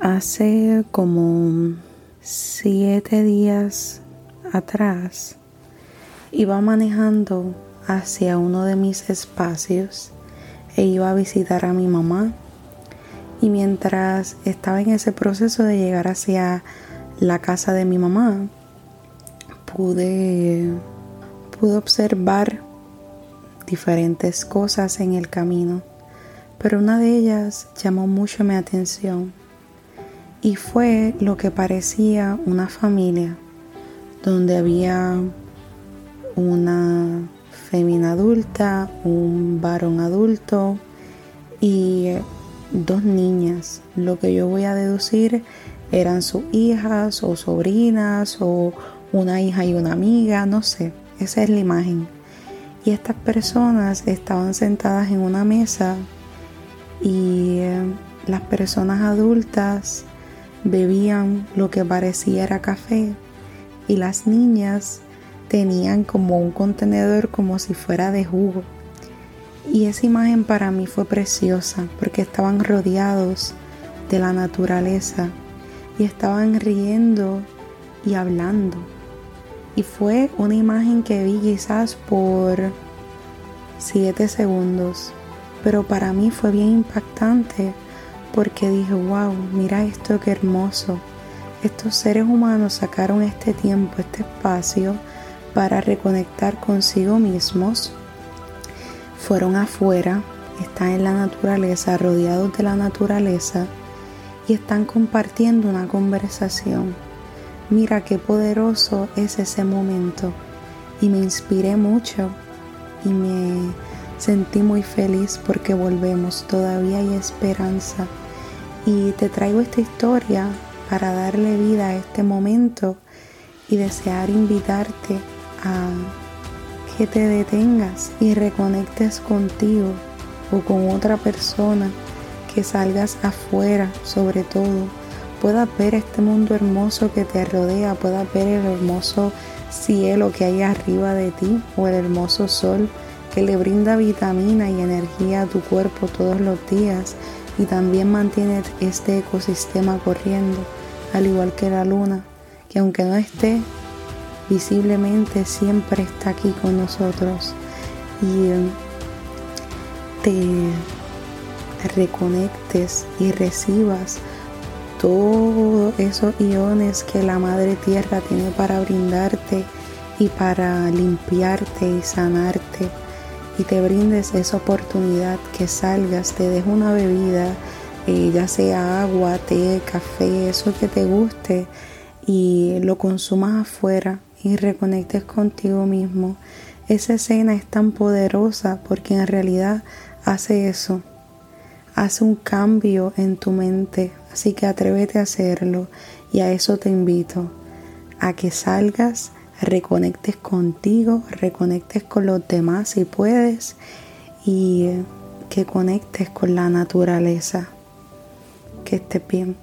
Hace como siete días atrás iba manejando hacia uno de mis espacios e iba a visitar a mi mamá. Y mientras estaba en ese proceso de llegar hacia la casa de mi mamá, pude, pude observar diferentes cosas en el camino, pero una de ellas llamó mucho mi atención y fue lo que parecía una familia donde había una femina adulta, un varón adulto y dos niñas. Lo que yo voy a deducir eran sus hijas o sobrinas o una hija y una amiga, no sé, esa es la imagen. Y estas personas estaban sentadas en una mesa y eh, las personas adultas bebían lo que parecía era café y las niñas tenían como un contenedor como si fuera de jugo. Y esa imagen para mí fue preciosa porque estaban rodeados de la naturaleza y estaban riendo y hablando. Y fue una imagen que vi quizás por siete segundos, pero para mí fue bien impactante porque dije, wow, mira esto qué hermoso. Estos seres humanos sacaron este tiempo, este espacio para reconectar consigo mismos. Fueron afuera, están en la naturaleza, rodeados de la naturaleza y están compartiendo una conversación. Mira qué poderoso es ese momento y me inspiré mucho y me sentí muy feliz porque volvemos, todavía hay esperanza. Y te traigo esta historia para darle vida a este momento y desear invitarte a que te detengas y reconectes contigo o con otra persona, que salgas afuera sobre todo, puedas ver este mundo hermoso que te rodea, puedas ver el hermoso cielo que hay arriba de ti o el hermoso sol que le brinda vitamina y energía a tu cuerpo todos los días y también mantiene este ecosistema corriendo, al igual que la luna, que aunque no esté visiblemente siempre está aquí con nosotros. Y eh, te reconectes y recibas todos esos iones que la Madre Tierra tiene para brindarte y para limpiarte y sanarte y te brindes esa oportunidad que salgas, te dejo una bebida, eh, ya sea agua, té, café, eso que te guste y lo consumas afuera y reconectes contigo mismo. Esa escena es tan poderosa porque en realidad hace eso, hace un cambio en tu mente, así que atrévete a hacerlo y a eso te invito, a que salgas, reconectes contigo, reconectes con los demás si puedes y que conectes con la naturaleza. Que estés bien.